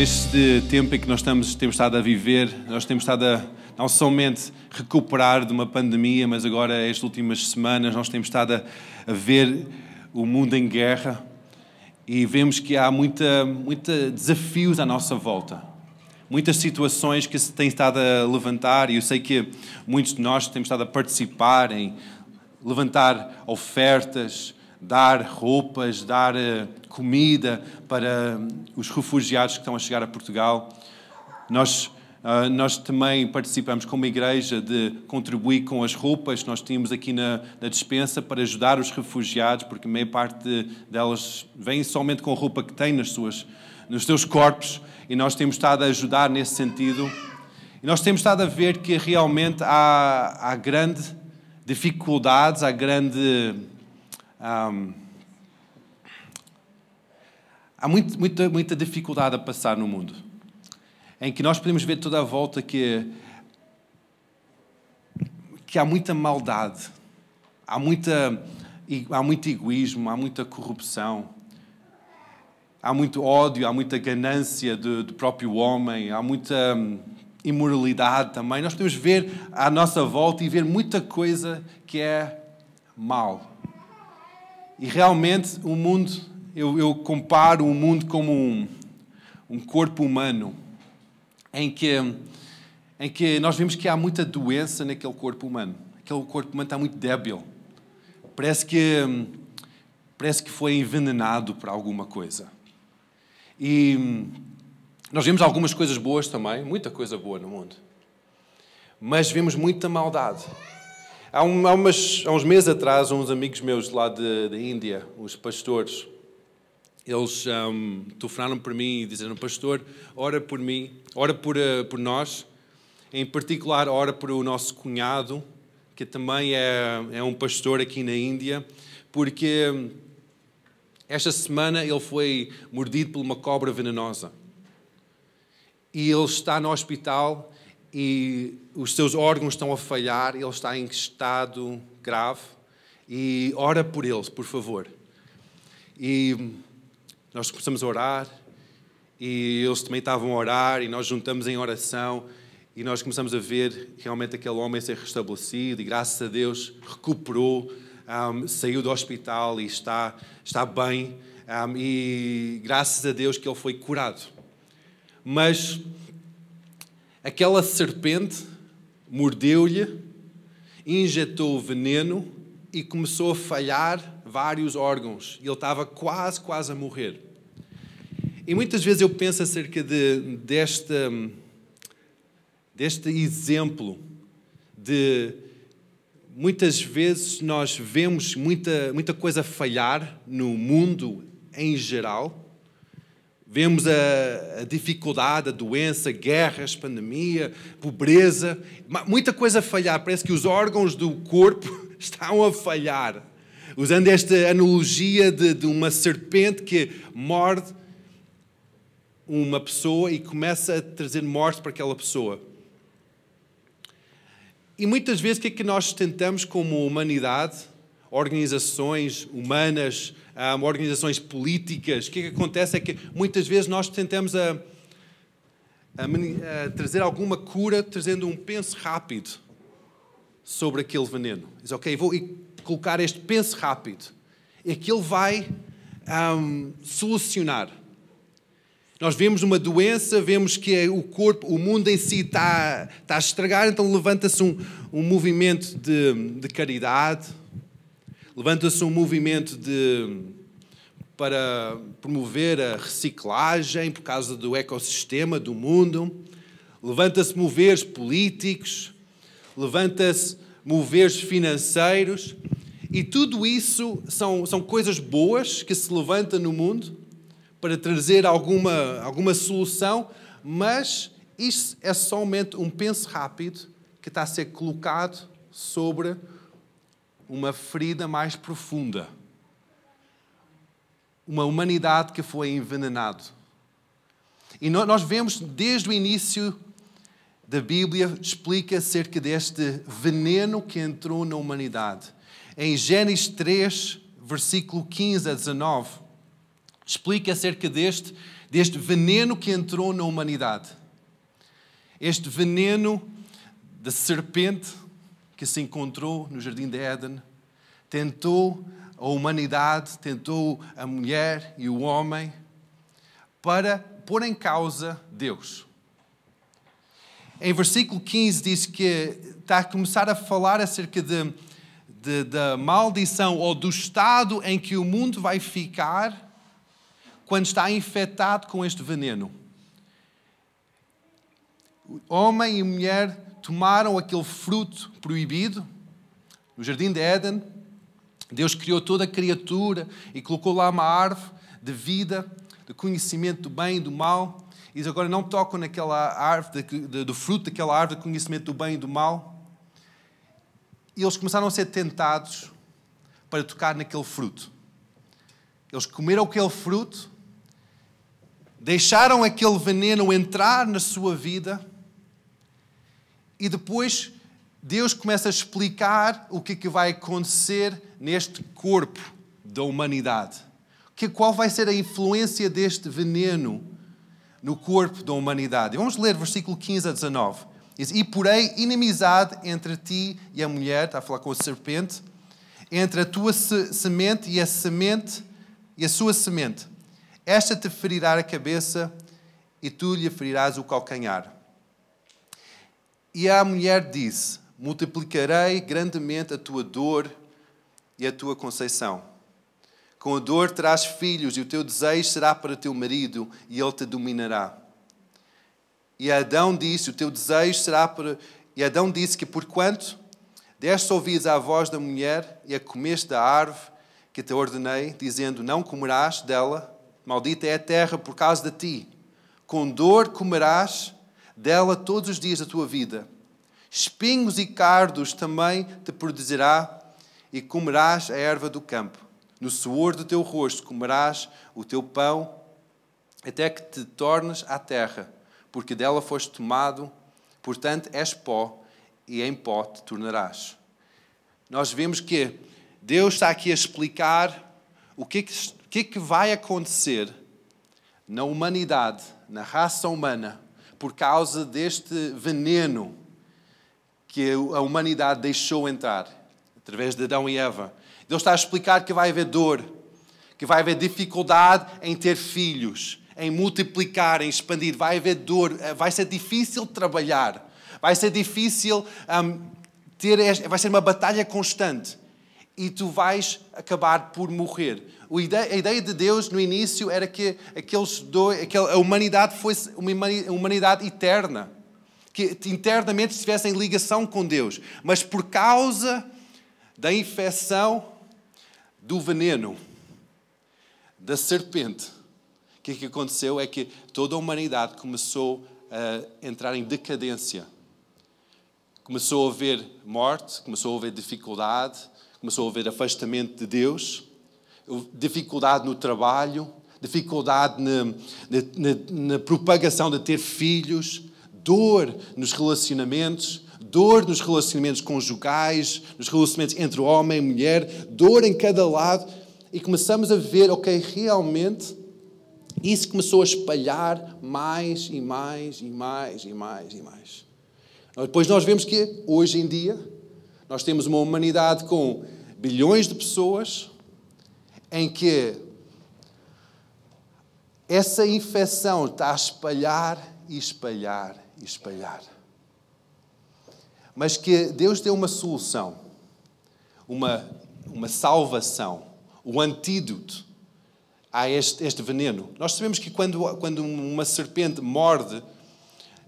Neste tempo em que nós estamos, temos estado a viver, nós temos estado a não somente recuperar de uma pandemia, mas agora, estas últimas semanas, nós temos estado a, a ver o mundo em guerra e vemos que há muita, muita desafios à nossa volta. Muitas situações que se têm estado a levantar, e eu sei que muitos de nós temos estado a participar em levantar ofertas, dar roupas, dar eh, comida para os refugiados que estão a chegar a Portugal. Nós, ah, nós também participamos como igreja de contribuir com as roupas que nós tínhamos aqui na, na dispensa para ajudar os refugiados, porque meia parte delas vem somente com a roupa que têm nas suas, nos seus corpos, e nós temos estado a ajudar nesse sentido. E nós temos estado a ver que realmente há, há grande dificuldades, há grande um, há muito, muita, muita dificuldade a passar no mundo, em que nós podemos ver toda a volta que, que há muita maldade, há, muita, há muito egoísmo, há muita corrupção, há muito ódio, há muita ganância do, do próprio homem, há muita hum, imoralidade também. Nós podemos ver à nossa volta e ver muita coisa que é mal. E realmente o mundo, eu, eu comparo o mundo como um, um corpo humano, em que, em que nós vemos que há muita doença naquele corpo humano. Aquele corpo humano está muito débil. Parece que, parece que foi envenenado por alguma coisa. E nós vemos algumas coisas boas também, muita coisa boa no mundo. Mas vemos muita maldade. Há, um, há, umas, há uns meses atrás, uns amigos meus lá da Índia, os pastores, eles um, telefonaram para mim e disseram: Pastor, ora por mim, ora por, uh, por nós, em particular, ora por o nosso cunhado, que também é, é um pastor aqui na Índia, porque hum, esta semana ele foi mordido por uma cobra venenosa. E ele está no hospital e os seus órgãos estão a falhar, ele está em estado grave. E ora por eles, por favor. E nós começamos a orar. E eles também estavam a orar e nós juntamos em oração. E nós começamos a ver realmente aquele homem ser restabelecido. E graças a Deus recuperou, um, saiu do hospital e está, está bem. Um, e graças a Deus que ele foi curado. Mas Aquela serpente mordeu-lhe, injetou veneno e começou a falhar vários órgãos. Ele estava quase, quase a morrer. E muitas vezes eu penso acerca de, deste, deste exemplo de muitas vezes nós vemos muita, muita coisa falhar no mundo em geral Vemos a, a, dificuldade, a doença, guerras, pandemia, pobreza, muita coisa a falhar. Parece que os órgãos do corpo estão a falhar. Usando esta analogia de, de uma serpente que morde uma pessoa e começa a trazer morte para aquela pessoa. E muitas vezes o que é que nós tentamos como humanidade, organizações humanas, um, organizações políticas, o que, é que acontece é que muitas vezes nós tentamos a, a, a trazer alguma cura trazendo um penso rápido sobre aquele veneno. Diz, ok, vou colocar este penso rápido. E aquilo vai um, solucionar. Nós vemos uma doença, vemos que é o corpo, o mundo em si está, está a estragar, então levanta-se um, um movimento de, de caridade, Levanta-se um movimento de, para promover a reciclagem por causa do ecossistema do mundo. Levanta-se moveres políticos, levanta-se moveres financeiros. E tudo isso são, são coisas boas que se levantam no mundo para trazer alguma, alguma solução, mas isso é somente um penso rápido que está a ser colocado sobre uma ferida mais profunda. Uma humanidade que foi envenenado. E nós vemos desde o início da Bíblia explica acerca deste veneno que entrou na humanidade. Em Gênesis 3, versículo 15 a 19, explica acerca deste, deste veneno que entrou na humanidade. Este veneno da serpente que se encontrou no jardim de Éden tentou a humanidade, tentou a mulher e o homem para pôr em causa Deus. Em versículo 15 diz que está a começar a falar acerca de, de, da maldição ou do estado em que o mundo vai ficar quando está infectado com este veneno. Homem e mulher tomaram aquele fruto proibido no jardim de Éden. Deus criou toda a criatura e colocou lá uma árvore de vida, de conhecimento do bem e do mal. E diz, agora não tocam naquela árvore, do fruto daquela árvore de conhecimento do bem e do mal. E eles começaram a ser tentados para tocar naquele fruto. Eles comeram aquele fruto, deixaram aquele veneno entrar na sua vida e depois Deus começa a explicar o que, é que vai acontecer neste corpo da humanidade. Que, qual vai ser a influência deste veneno no corpo da humanidade? Vamos ler versículo 15 a 19. Diz, e porém inimizade entre ti e a mulher, está a falar com a serpente, entre a tua semente e a semente e a sua semente. Esta te ferirá a cabeça e tu lhe ferirás o calcanhar. E a mulher disse: Multiplicarei grandemente a tua dor e a tua conceição. Com a dor terás filhos, e o teu desejo será para teu marido, e ele te dominará. E Adão disse: O teu desejo será para. E Adão disse que, porquanto deste ouvidos à voz da mulher e a comeste da árvore que te ordenei, dizendo: Não comerás dela, maldita é a terra por causa de ti. Com dor comerás dela todos os dias da tua vida. Espinhos e cardos também te produzirá, e comerás a erva do campo. No suor do teu rosto comerás o teu pão, até que te tornes à terra, porque dela foste tomado, portanto és pó, e em pó te tornarás. Nós vemos que Deus está aqui a explicar o que, é que, que, é que vai acontecer na humanidade, na raça humana, por causa deste veneno que a humanidade deixou entrar, através de Adão e Eva. Deus está a explicar que vai haver dor, que vai haver dificuldade em ter filhos, em multiplicar, em expandir. Vai haver dor, vai ser difícil trabalhar, vai ser difícil um, ter, vai ser uma batalha constante e tu vais acabar por morrer a ideia de Deus no início era que aqueles dois, a humanidade fosse uma humanidade eterna, que internamente estivesse em ligação com Deus, mas por causa da infecção do veneno da serpente, o que, é que aconteceu? É que toda a humanidade começou a entrar em decadência. Começou a haver morte, começou a haver dificuldade, começou a haver afastamento de Deus dificuldade no trabalho, dificuldade na, na, na, propagação de ter filhos, dor nos relacionamentos, dor nos relacionamentos conjugais, nos relacionamentos entre homem e mulher, dor em cada lado. E começamos a ver, ok, realmente isso começou a espalhar mais e mais e mais e mais e mais. Depois nós vemos que hoje em dia nós temos uma humanidade com bilhões de pessoas, em que essa infecção está a espalhar e espalhar e espalhar. Mas que Deus deu uma solução, uma, uma salvação, o antídoto a este, este veneno. Nós sabemos que quando, quando uma serpente morde,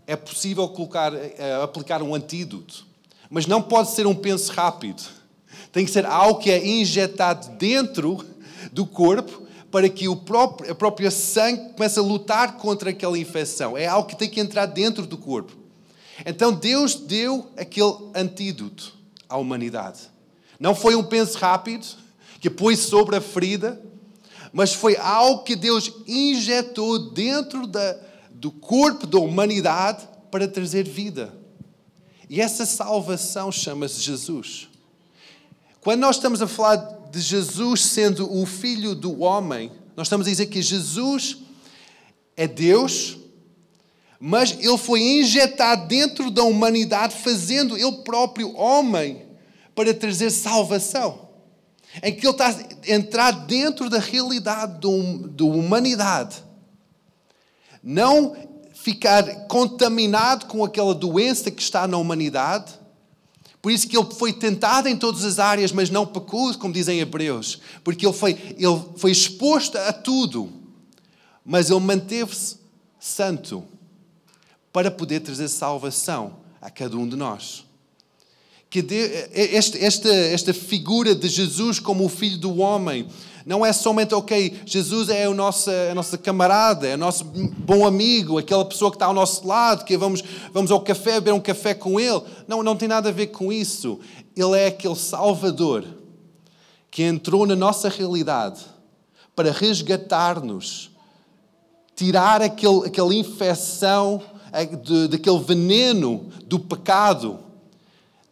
é possível colocar, eh, aplicar um antídoto. Mas não pode ser um penso rápido. Tem que ser algo que é injetado dentro do corpo para que o próprio, a própria sangue comece a lutar contra aquela infecção. É algo que tem que entrar dentro do corpo. Então Deus deu aquele antídoto à humanidade. Não foi um penso rápido que pôs sobre a ferida, mas foi algo que Deus injetou dentro da, do corpo da humanidade para trazer vida. E essa salvação chama-se Jesus. Quando nós estamos a falar de Jesus sendo o Filho do homem, nós estamos a dizer que Jesus é Deus, mas ele foi injetado dentro da humanidade, fazendo ele próprio homem para trazer salvação. Em que ele está a entrar dentro da realidade da humanidade. Não ficar contaminado com aquela doença que está na humanidade. Por isso que ele foi tentado em todas as áreas, mas não pecou, como dizem Hebreus. Porque ele foi, ele foi exposto a tudo, mas ele manteve-se santo para poder trazer salvação a cada um de nós que esta, esta, esta figura de Jesus como o Filho do Homem não é somente, ok, Jesus é o nosso, a nossa camarada, é o nosso bom amigo, aquela pessoa que está ao nosso lado, que vamos, vamos ao café, beber um café com ele. Não, não tem nada a ver com isso. Ele é aquele Salvador que entrou na nossa realidade para resgatar-nos, tirar aquele, aquela infecção, daquele veneno do pecado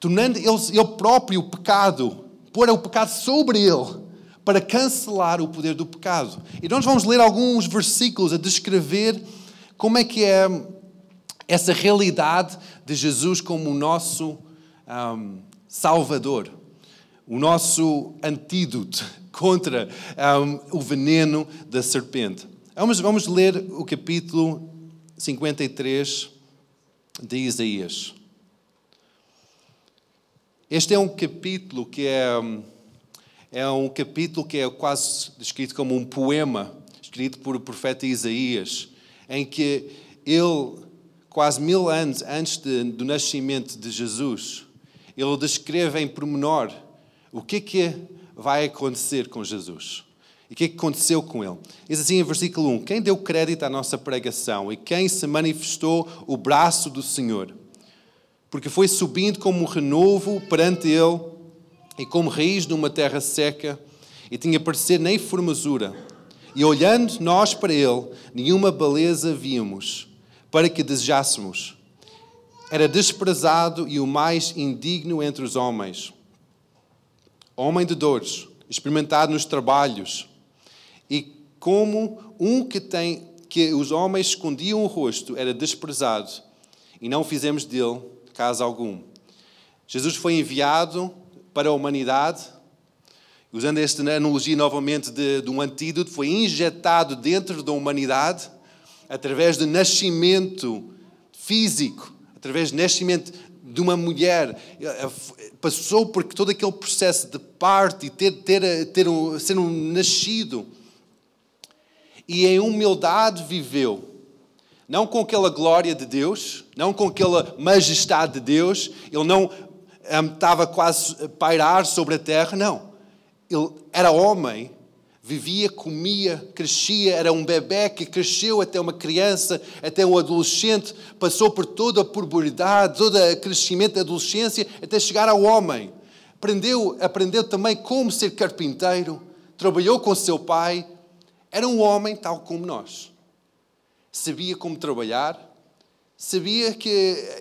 tornando ele, ele próprio o pecado, pôr o pecado sobre ele, para cancelar o poder do pecado. E nós vamos ler alguns versículos a descrever como é que é essa realidade de Jesus como o nosso um, Salvador, o nosso antídoto contra um, o veneno da serpente. Vamos, vamos ler o capítulo 53 de Isaías. Este é um capítulo que é, é um capítulo que é quase descrito como um poema, escrito por o profeta Isaías, em que ele, quase mil anos antes de, do nascimento de Jesus, ele descreve em pormenor o que é que vai acontecer com Jesus. E o que é que aconteceu com ele? Diz assim em versículo 1: Quem deu crédito à nossa pregação e quem se manifestou o braço do Senhor? Porque foi subindo como um renovo perante ele e como raiz numa terra seca, e tinha parecer nem formosura. E olhando nós para ele, nenhuma beleza víamos, para que desejássemos. Era desprezado e o mais indigno entre os homens. Homem de dores, experimentado nos trabalhos, e como um que tem que os homens escondiam o rosto, era desprezado, e não fizemos dele caso algum. Jesus foi enviado para a humanidade, usando esta analogia novamente de, de um antídoto, foi injetado dentro da humanidade através do nascimento físico, através do nascimento de uma mulher, passou por todo aquele processo de parte e ter, ter, ter um, ser um nascido. E em humildade viveu não com aquela glória de Deus, não com aquela majestade de Deus, ele não um, estava quase a pairar sobre a terra, não. Ele era homem, vivia, comia, crescia, era um bebê que cresceu até uma criança, até um adolescente, passou por toda a puberdade, todo o crescimento da adolescência, até chegar ao homem. Aprendeu, aprendeu também como ser carpinteiro, trabalhou com seu pai, era um homem tal como nós sabia como trabalhar, sabia que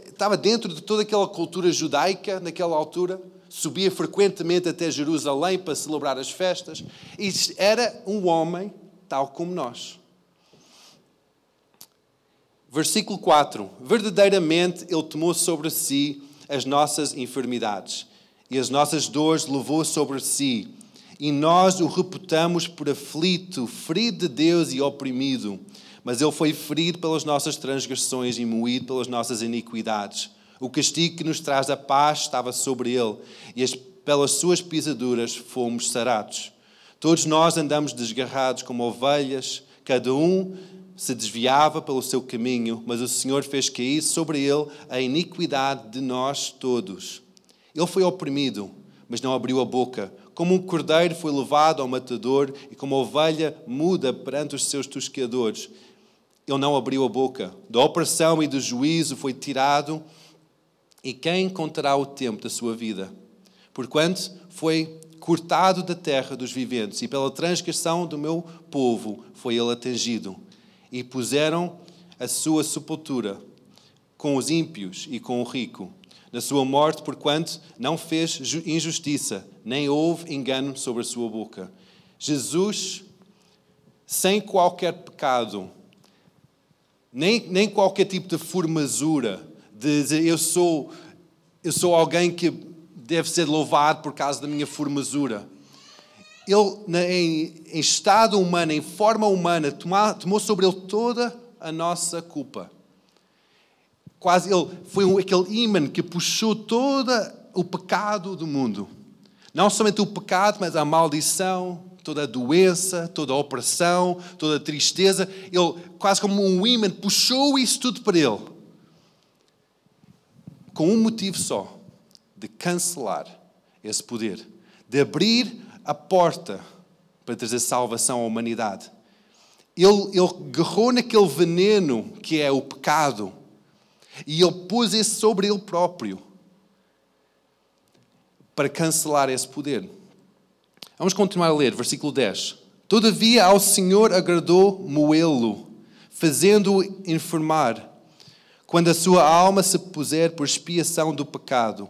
estava dentro de toda aquela cultura judaica naquela altura, subia frequentemente até Jerusalém para celebrar as festas, e era um homem tal como nós. Versículo 4: Verdadeiramente Ele tomou sobre si as nossas enfermidades e as nossas dores levou sobre si, e nós o reputamos por aflito, ferido de Deus e oprimido mas ele foi ferido pelas nossas transgressões e moído pelas nossas iniquidades. O castigo que nos traz a paz estava sobre ele, e as, pelas suas pisaduras fomos sarados. Todos nós andamos desgarrados como ovelhas, cada um se desviava pelo seu caminho, mas o Senhor fez cair sobre ele a iniquidade de nós todos. Ele foi oprimido, mas não abriu a boca. Como um cordeiro foi levado ao matador e como ovelha muda perante os seus tosqueadores ele não abriu a boca. Da opressão e do juízo foi tirado. E quem contará o tempo da sua vida? Porquanto foi cortado da terra dos viventes, e pela transgressão do meu povo foi ele atingido. E puseram a sua sepultura com os ímpios e com o rico, na sua morte, porquanto não fez injustiça, nem houve engano sobre a sua boca. Jesus, sem qualquer pecado, nem, nem qualquer tipo de formosura, de dizer eu sou, eu sou alguém que deve ser louvado por causa da minha formosura. Ele, em, em estado humano, em forma humana, tomou, tomou sobre ele toda a nossa culpa. Quase ele foi um, aquele imã que puxou todo o pecado do mundo. Não somente o pecado, mas a maldição, toda a doença, toda a opressão, toda a tristeza. Ele, quase como um imã, puxou isso tudo para ele. Com um motivo só: de cancelar esse poder, de abrir a porta para trazer salvação à humanidade. Ele, ele agarrou naquele veneno que é o pecado e ele pôs isso sobre ele próprio para cancelar esse poder. Vamos continuar a ler, versículo 10. Todavia ao Senhor agradou moê-lo, fazendo-o enfermar, quando a sua alma se puser por expiação do pecado,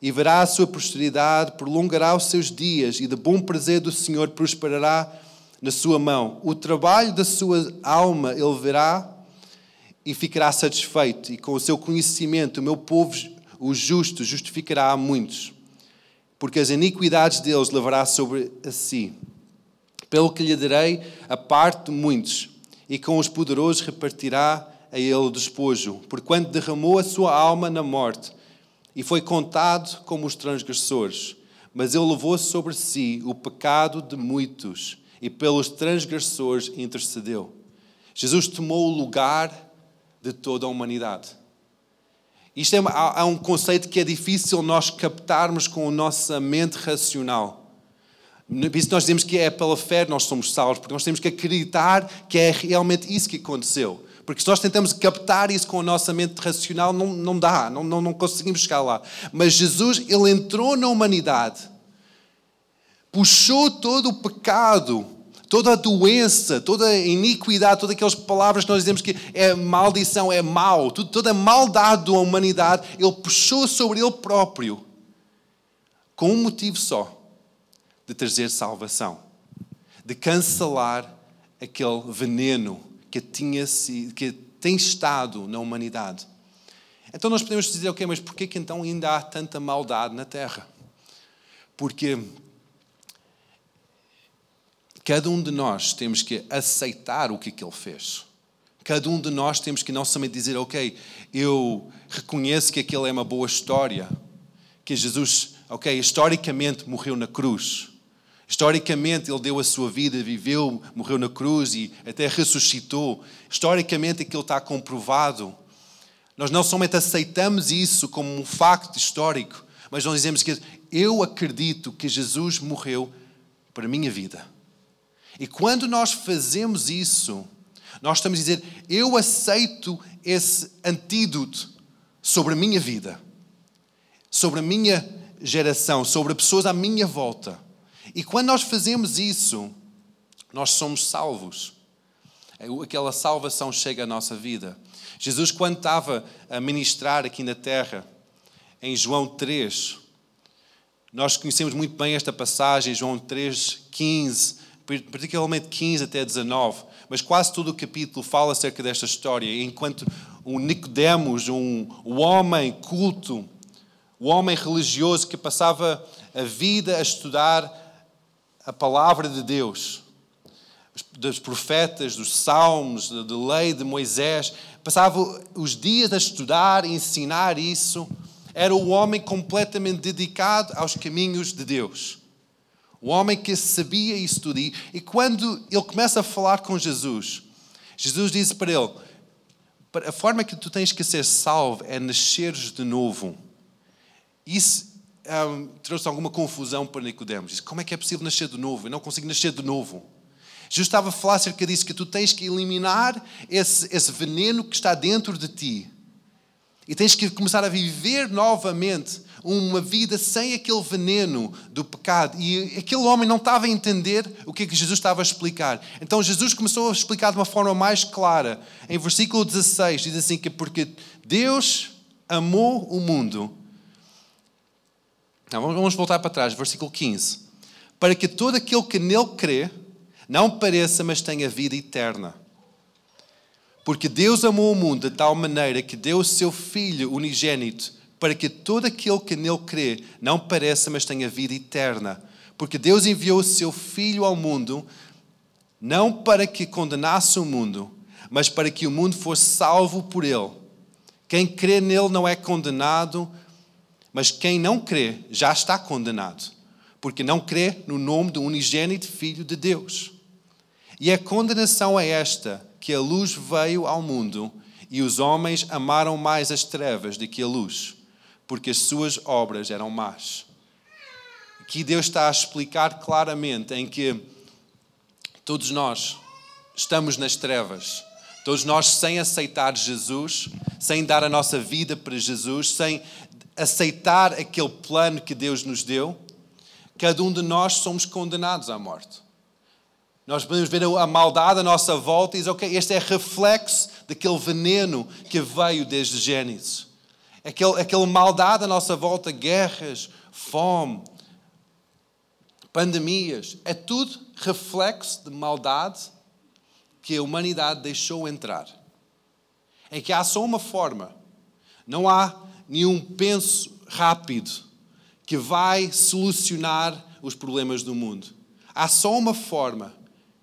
e verá a sua posteridade, prolongará os seus dias, e de bom prazer do Senhor prosperará na sua mão. O trabalho da sua alma ele verá e ficará satisfeito, e com o seu conhecimento o meu povo, o justo, justificará a muitos porque as iniquidades deles levará sobre si. Pelo que lhe darei a parte de muitos, e com os poderosos repartirá a ele o despojo, porquanto derramou a sua alma na morte, e foi contado como os transgressores. Mas ele levou sobre si o pecado de muitos, e pelos transgressores intercedeu. Jesus tomou o lugar de toda a humanidade. Isto é, um conceito que é difícil nós captarmos com a nossa mente racional. Por isso nós dizemos que é pela fé nós somos salvos, porque nós temos que acreditar que é realmente isso que aconteceu. Porque se nós tentamos captar isso com a nossa mente racional, não, não dá, não, não, não conseguimos chegar lá. Mas Jesus, ele entrou na humanidade, puxou todo o pecado toda a doença, toda a iniquidade, todas aquelas palavras que nós dizemos que é maldição, é mal, toda a maldade da humanidade, ele puxou sobre ele próprio, com um motivo só: de trazer salvação, de cancelar aquele veneno que, tinha, que tem estado na humanidade. Então nós podemos dizer, ok, mas porquê que então ainda há tanta maldade na Terra? Porque Cada um de nós temos que aceitar o que, que ele fez. Cada um de nós temos que não somente dizer, ok, eu reconheço que aquilo é uma boa história, que Jesus, ok, historicamente morreu na cruz. Historicamente, ele deu a sua vida, viveu, morreu na cruz e até ressuscitou. Historicamente, aquilo está comprovado. Nós não somente aceitamos isso como um facto histórico, mas nós dizemos que eu acredito que Jesus morreu para a minha vida. E quando nós fazemos isso, nós estamos a dizer: eu aceito esse antídoto sobre a minha vida, sobre a minha geração, sobre as pessoas à minha volta. E quando nós fazemos isso, nós somos salvos. Aquela salvação chega à nossa vida. Jesus, quando estava a ministrar aqui na terra, em João 3, nós conhecemos muito bem esta passagem, João 3, 15 particularmente 15 até 19, mas quase todo o capítulo fala acerca desta história, enquanto um Nicodemos, um, um homem culto, um homem religioso que passava a vida a estudar a palavra de Deus, dos profetas, dos salmos, da lei de Moisés, passava os dias a estudar, a ensinar isso, era o homem completamente dedicado aos caminhos de Deus. O homem que sabia isso tudo. E quando ele começa a falar com Jesus, Jesus diz para ele: a forma que tu tens que ser salvo é nasceres de novo. Isso um, trouxe alguma confusão para Nicodemos. Disse, como é que é possível nascer de novo? Eu não consigo nascer de novo. Jesus estava a falar acerca disso, que tu tens que eliminar esse, esse veneno que está dentro de ti. E tens que começar a viver novamente uma vida sem aquele veneno do pecado. E aquele homem não estava a entender o que é que Jesus estava a explicar. Então Jesus começou a explicar de uma forma mais clara. Em versículo 16 diz assim que porque Deus amou o mundo. Não, vamos voltar para trás, versículo 15. Para que todo aquele que nele crê não pareça, mas tenha vida eterna. Porque Deus amou o mundo de tal maneira que deu o seu Filho unigênito para que todo aquele que nele crê não pereça, mas tenha vida eterna. Porque Deus enviou o seu Filho ao mundo não para que condenasse o mundo, mas para que o mundo fosse salvo por ele. Quem crê nele não é condenado, mas quem não crê já está condenado, porque não crê no nome do unigênito Filho de Deus. E a condenação é esta: que a luz veio ao mundo e os homens amaram mais as trevas do que a luz, porque as suas obras eram más. Aqui Deus está a explicar claramente em que todos nós estamos nas trevas. Todos nós, sem aceitar Jesus, sem dar a nossa vida para Jesus, sem aceitar aquele plano que Deus nos deu, cada um de nós somos condenados à morte. Nós podemos ver a maldade à nossa volta e dizer, ok, este é reflexo daquele veneno que veio desde Gênesis. Aquele, aquela maldade à nossa volta, guerras, fome, pandemias, é tudo reflexo de maldade que a humanidade deixou entrar. Em que há só uma forma, não há nenhum penso rápido que vai solucionar os problemas do mundo. Há só uma forma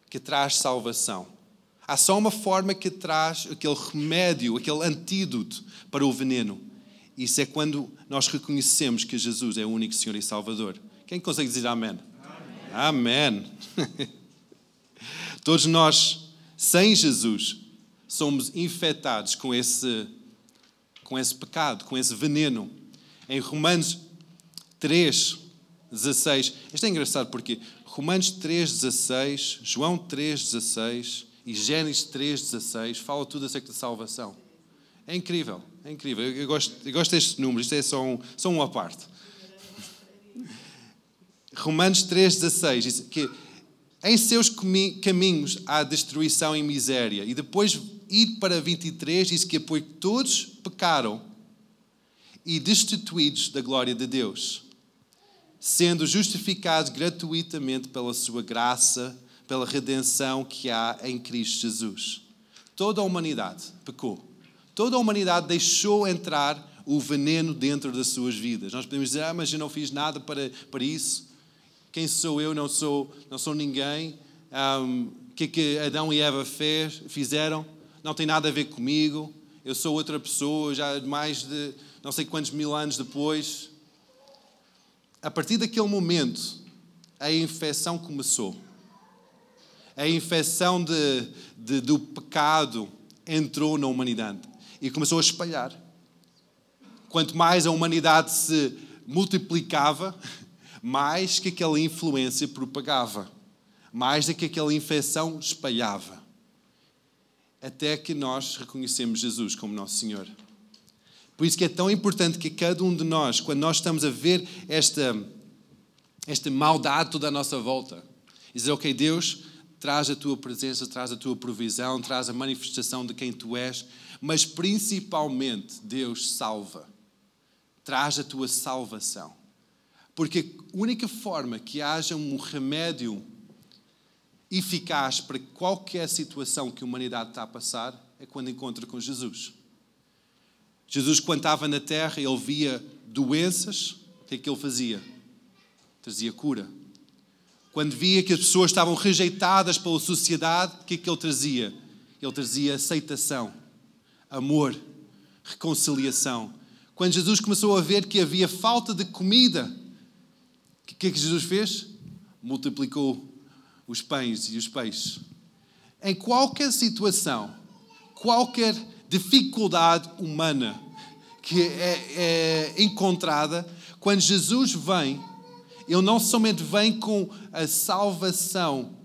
que traz salvação. Há só uma forma que traz aquele remédio, aquele antídoto para o veneno. Isso é quando nós reconhecemos que Jesus é o único Senhor e Salvador. Quem consegue dizer amém? Amém. amém. Todos nós, sem Jesus, somos infectados com esse com esse pecado, com esse veneno. Em Romanos 3, 16. Isto é engraçado porque Romanos 3, 16, João 3, 16 e Gênesis 3, 16 fala tudo acerca de salvação. É incrível, é incrível. Eu gosto, eu gosto destes números, isto é só, um, só uma parte. Romanos 3, 16 diz que em seus caminhos há destruição e miséria. E depois ir para 23 diz que pois todos pecaram e destituídos da glória de Deus, sendo justificados gratuitamente pela sua graça, pela redenção que há em Cristo Jesus. Toda a humanidade pecou. Toda a humanidade deixou entrar o veneno dentro das suas vidas. Nós podemos dizer, ah, mas eu não fiz nada para, para isso. Quem sou eu? Não sou, não sou ninguém. Um, o que é que Adão e Eva fez, fizeram? não tem nada a ver comigo, eu sou outra pessoa, já mais de não sei quantos mil anos depois. A partir daquele momento, a infecção começou. A infecção de, de, do pecado entrou na humanidade e começou a espalhar. Quanto mais a humanidade se multiplicava, mais que aquela influência propagava, mais do que aquela infecção espalhava até que nós reconhecemos Jesus como nosso Senhor. Por isso que é tão importante que cada um de nós, quando nós estamos a ver esta, esta maldade toda à nossa volta, dizer, ok, Deus, traz a tua presença, traz a tua provisão, traz a manifestação de quem tu és, mas principalmente, Deus salva. Traz a tua salvação. Porque a única forma que haja um remédio eficaz para qualquer situação que a humanidade está a passar é quando encontra com Jesus. Jesus, quando estava na terra, ele via doenças, o que é que ele fazia? Trazia cura. Quando via que as pessoas estavam rejeitadas pela sociedade, o que é que ele trazia? Ele trazia aceitação, amor, reconciliação. Quando Jesus começou a ver que havia falta de comida, o que é que Jesus fez? Multiplicou os pães e os peixes. Em qualquer situação, qualquer dificuldade humana que é, é encontrada, quando Jesus vem, ele não somente vem com a salvação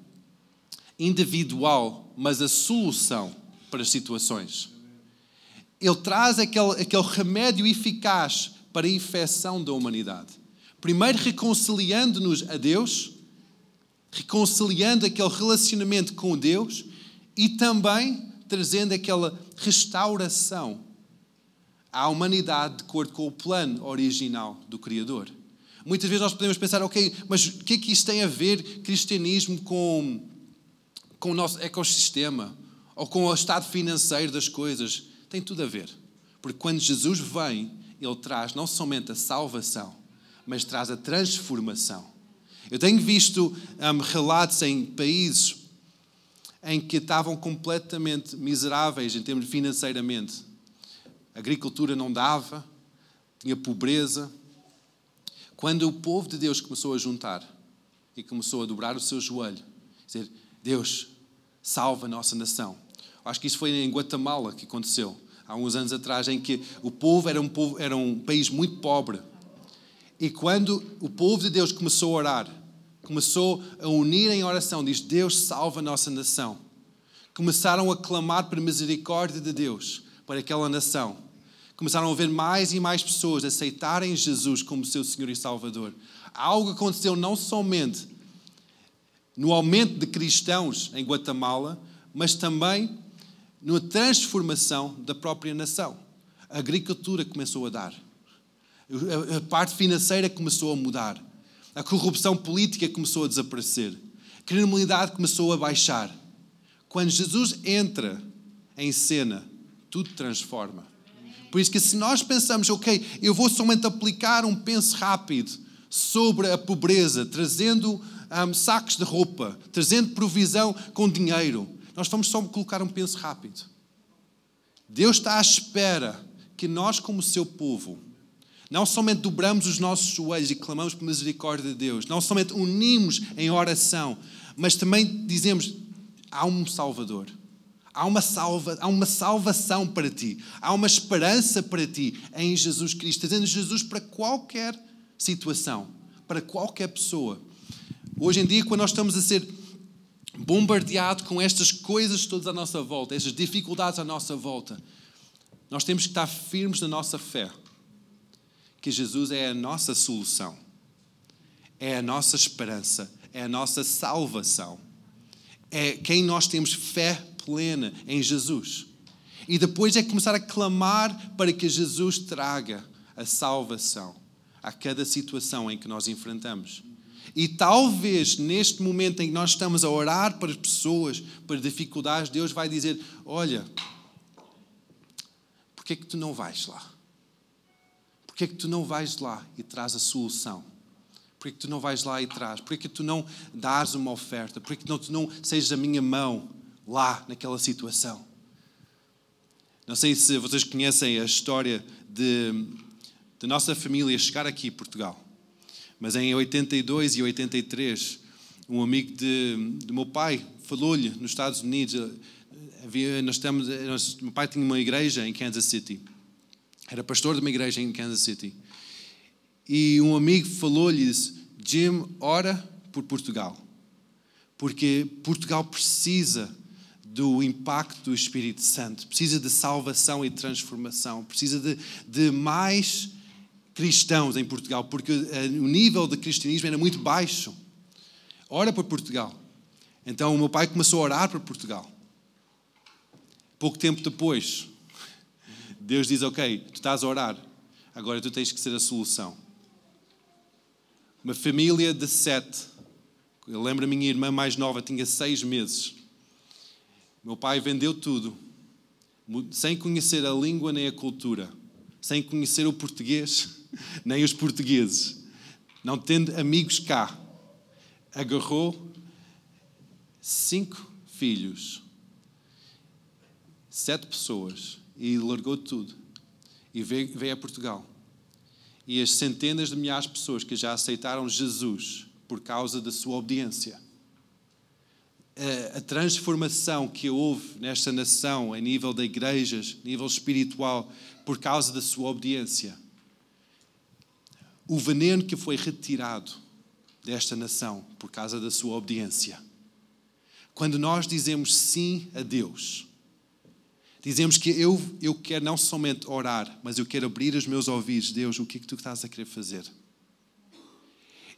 individual, mas a solução para as situações. Ele traz aquele, aquele remédio eficaz para a infecção da humanidade. Primeiro, reconciliando-nos a Deus reconciliando aquele relacionamento com Deus e também trazendo aquela restauração à humanidade de acordo com o plano original do Criador. Muitas vezes nós podemos pensar, ok, mas o que é que isto tem a ver, cristianismo, com, com o nosso ecossistema? ou com o estado financeiro das coisas. Tem tudo a ver. Porque quando Jesus vem, ele traz não somente a salvação, mas traz a transformação. Eu tenho visto um, relatos em países em que estavam completamente miseráveis em termos financeiramente. A agricultura não dava, tinha pobreza. Quando o povo de Deus começou a juntar e começou a dobrar o seu joelho, dizer: Deus, salva a nossa nação. Acho que isso foi em Guatemala que aconteceu, há uns anos atrás, em que o povo era um, povo, era um país muito pobre. E quando o povo de Deus começou a orar, começou a unir em oração, diz: Deus salva a nossa nação. Começaram a clamar por misericórdia de Deus para aquela nação. Começaram a ver mais e mais pessoas aceitarem Jesus como seu Senhor e Salvador. Algo aconteceu não somente no aumento de cristãos em Guatemala, mas também na transformação da própria nação. A agricultura começou a dar, a parte financeira começou a mudar, a corrupção política começou a desaparecer, a criminalidade começou a baixar. Quando Jesus entra em cena, tudo transforma. Por isso que se nós pensamos, ok, eu vou somente aplicar um penso rápido sobre a pobreza, trazendo um, sacos de roupa, trazendo provisão com dinheiro, nós vamos só colocar um penso rápido. Deus está à espera que nós, como seu povo, não somente dobramos os nossos joelhos e clamamos por misericórdia de Deus, não somente unimos em oração, mas também dizemos: há um Salvador, há uma, salva, há uma salvação para ti, há uma esperança para ti em Jesus Cristo, trazendo Jesus para qualquer situação, para qualquer pessoa. Hoje em dia, quando nós estamos a ser bombardeados com estas coisas todas à nossa volta, estas dificuldades à nossa volta, nós temos que estar firmes na nossa fé que Jesus é a nossa solução, é a nossa esperança, é a nossa salvação, é quem nós temos fé plena em Jesus. E depois é começar a clamar para que Jesus traga a salvação a cada situação em que nós enfrentamos. E talvez neste momento em que nós estamos a orar para as pessoas, para dificuldades, Deus vai dizer: Olha, porquê é que tu não vais lá? Porquê é que tu não vais lá e traz a solução? Porquê é que tu não vais lá e traz? Porquê é que tu não dás uma oferta? Porquê é que tu não sejas a minha mão lá naquela situação? Não sei se vocês conhecem a história de, de nossa família chegar aqui Portugal, mas em 82 e 83, um amigo de, de meu pai falou-lhe nos Estados Unidos. Havia, nós temos, nós, meu pai tinha uma igreja em Kansas City era pastor de uma igreja em Kansas City. E um amigo falou-lhe Jim, ora por Portugal. Porque Portugal precisa do impacto do Espírito Santo, precisa de salvação e transformação, precisa de, de mais cristãos em Portugal, porque eh, o nível de cristianismo era muito baixo. Ora por Portugal. Então o meu pai começou a orar por Portugal. Pouco tempo depois, Deus diz: Ok, tu estás a orar, agora tu tens que ser a solução. Uma família de sete. Eu lembro a minha irmã mais nova, tinha seis meses. Meu pai vendeu tudo, sem conhecer a língua nem a cultura, sem conhecer o português nem os portugueses, não tendo amigos cá. Agarrou cinco filhos, sete pessoas e largou tudo e veio, veio a Portugal. E as centenas de milhares de pessoas que já aceitaram Jesus por causa da sua obediência. A, a transformação que houve nesta nação, a nível de igrejas, a nível espiritual, por causa da sua obediência. O veneno que foi retirado desta nação por causa da sua obediência. Quando nós dizemos sim a Deus, Dizemos que eu, eu quero não somente orar, mas eu quero abrir os meus ouvidos. Deus, o que é que tu estás a querer fazer?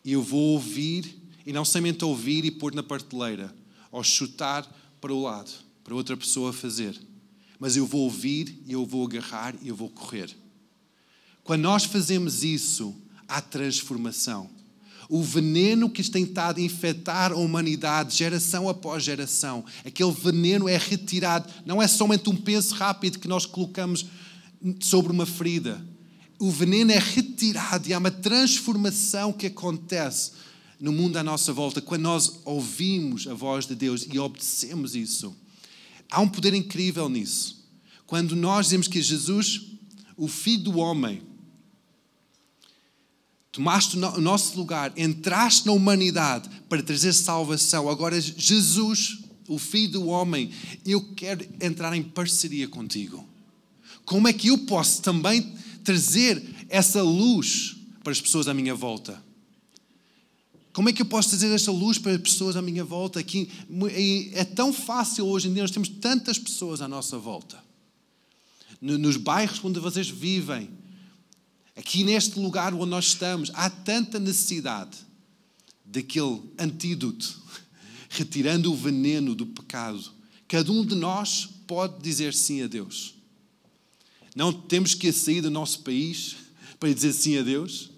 E eu vou ouvir, e não somente ouvir e pôr na prateleira, ou chutar para o lado, para outra pessoa fazer. Mas eu vou ouvir, eu vou agarrar, e eu vou correr. Quando nós fazemos isso, há transformação. o veneno que tem estado a infectar a humanidade geração após geração, aquele veneno é retirado, não é somente um penso rápido que nós colocamos sobre uma ferida. O veneno é retirado e há uma transformação que acontece no mundo à nossa volta quando nós ouvimos a voz de Deus e obedecemos isso. Há um poder incrível nisso. Quando nós dizemos que Jesus, o Filho do Homem, tomaste o nosso lugar, entraste na humanidade para trazer salvação. Agora, Jesus, o Filho do Homem, eu quero entrar em parceria contigo. Como é que eu posso também trazer essa luz para as pessoas à minha volta? Como é que eu posso trazer esta luz para as pessoas à minha volta? Aqui é tão fácil hoje em dia, nós temos tantas pessoas à nossa volta. Nos bairros onde vocês vivem, aqui neste lugar onde nós estamos, há tanta necessidade daquele antídoto, retirando o veneno do pecado. Cada um de nós pode dizer sim a Deus. Não temos que sair do nosso país para dizer sim a Deus.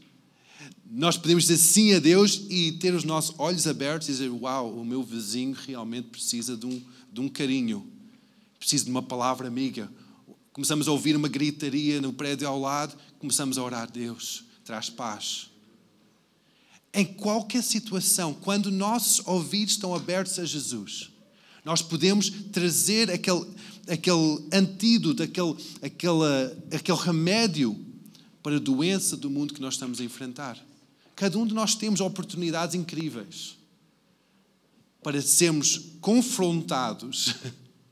Nós podemos dizer sim a Deus e ter os nossos olhos abertos e dizer: Uau, o meu vizinho realmente precisa de um, de um carinho, precisa de uma palavra amiga. Começamos a ouvir uma gritaria no prédio ao lado, começamos a orar: Deus, traz paz. Em qualquer situação, quando nossos ouvidos estão abertos a Jesus, nós podemos trazer aquele, aquele antídoto, aquele, aquele, aquele remédio para a doença do mundo que nós estamos a enfrentar. Cada um de nós temos oportunidades incríveis para sermos confrontados,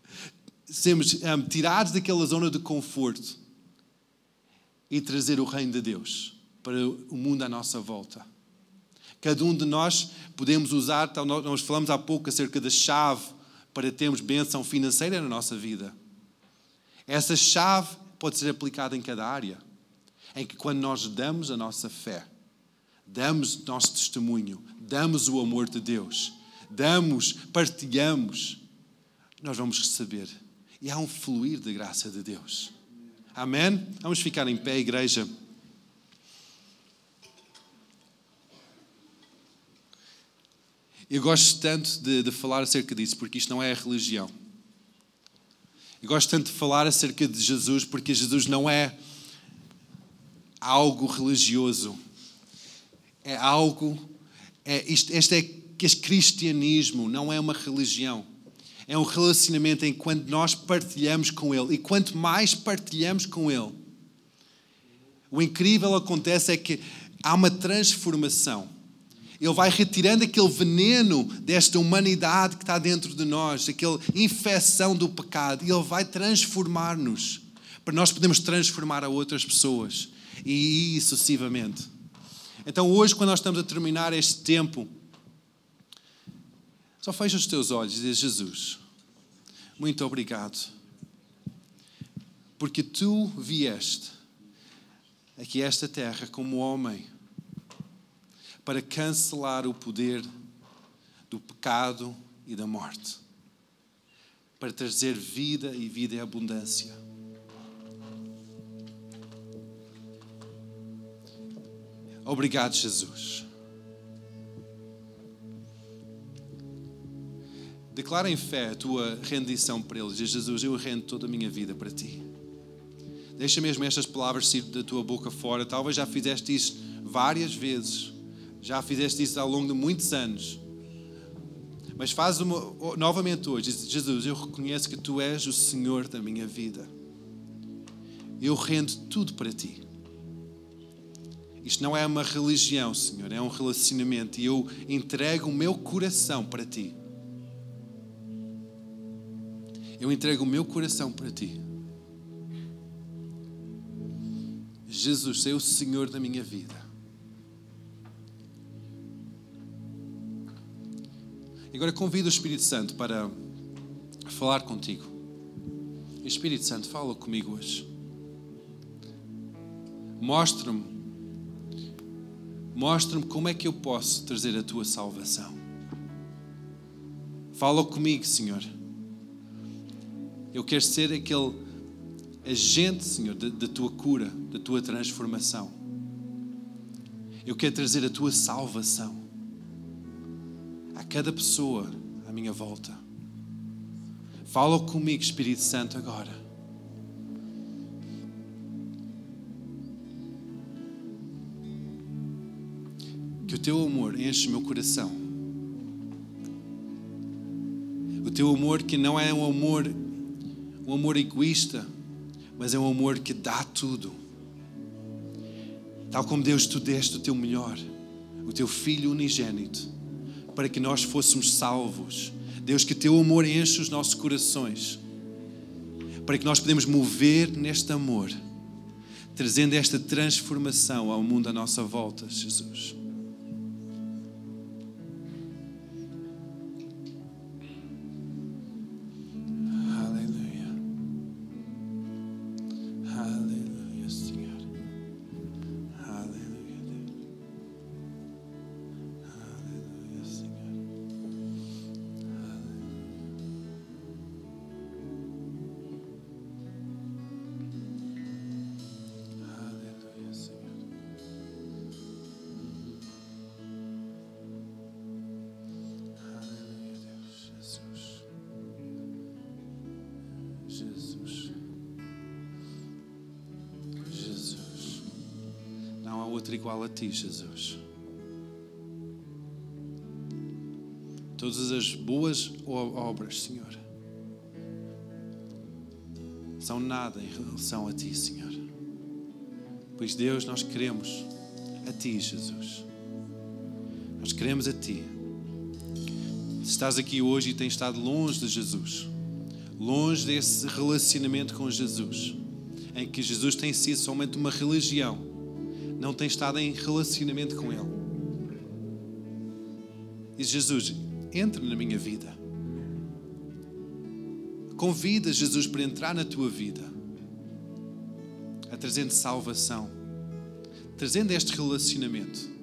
sermos tirados daquela zona de conforto e trazer o reino de Deus para o mundo à nossa volta. Cada um de nós podemos usar, nós falamos há pouco acerca da chave para termos bênção financeira na nossa vida. Essa chave pode ser aplicada em cada área, em que quando nós damos a nossa fé, damos nosso testemunho, damos o amor de Deus, damos, partilhamos, nós vamos receber. E há um fluir da graça de Deus. Amém? Vamos ficar em pé, igreja. Eu gosto tanto de, de, falar acerca disso, porque isto não é religião. Eu gosto tanto de falar acerca de Jesus, porque Jesus não é algo religioso. É algo. É, isto, este é este cristianismo, não é uma religião. É um relacionamento em quando nós partilhamos com Ele. E quanto mais partilhamos com Ele, o incrível acontece é que há uma transformação ele vai retirando aquele veneno desta humanidade que está dentro de nós, aquela infecção do pecado, e Ele vai transformar-nos para nós podermos transformar a outras pessoas e sucessivamente. Então, hoje, quando nós estamos a terminar este tempo, só fecha os teus olhos e diz: Jesus, muito obrigado, porque tu vieste aqui a esta terra como homem para cancelar o poder do pecado e da morte, para trazer vida e vida em abundância. Obrigado, Jesus. Declara em fé a tua rendição para Ele. Diz, Jesus, eu rendo toda a minha vida para Ti. Deixa mesmo estas palavras sair da tua boca fora. Talvez já fizeste isso várias vezes. Já fizeste isso ao longo de muitos anos. Mas faz uma, novamente hoje. Diz, Jesus, eu reconheço que Tu és o Senhor da minha vida. Eu rendo tudo para Ti. Isto não é uma religião, Senhor, é um relacionamento. E eu entrego o meu coração para Ti. Eu entrego o meu coração para Ti. Jesus, é o Senhor da minha vida. Agora convido o Espírito Santo para falar contigo. Espírito Santo, fala comigo hoje. Mostra-me, mostra-me como é que eu posso trazer a tua salvação. Fala comigo, Senhor. Eu quero ser aquele agente, Senhor, da tua cura, da tua transformação. Eu quero trazer a tua salvação. cada pessoa à minha volta. Fala comigo, Espírito Santo, agora. Que o teu amor enche o meu coração. O teu amor que não é um amor, um amor egoísta, mas é um amor que dá tudo. Tal como Deus, tu deste o teu melhor, o teu Filho unigênito, para que nós fôssemos salvos. Deus, que teu amor enche os nossos corações, para que nós podemos mover neste amor, trazendo esta transformação ao mundo à nossa volta, Jesus. Jesus. Jesus. Não há outro igual a ti, Jesus. Todas as boas obras, Senhor, são nada em relação a ti, Senhor. Pois, Deus, nós queremos a ti, Jesus. Nós queremos a ti. Se estás aqui hoje e tens estado longe de Jesus, longe desse relacionamento com Jesus, em que Jesus tem sido somente uma religião, não tem estado em relacionamento com Ele. Diz Jesus: entra na minha vida. Convida Jesus para entrar na tua vida, a trazendo salvação, trazendo este relacionamento.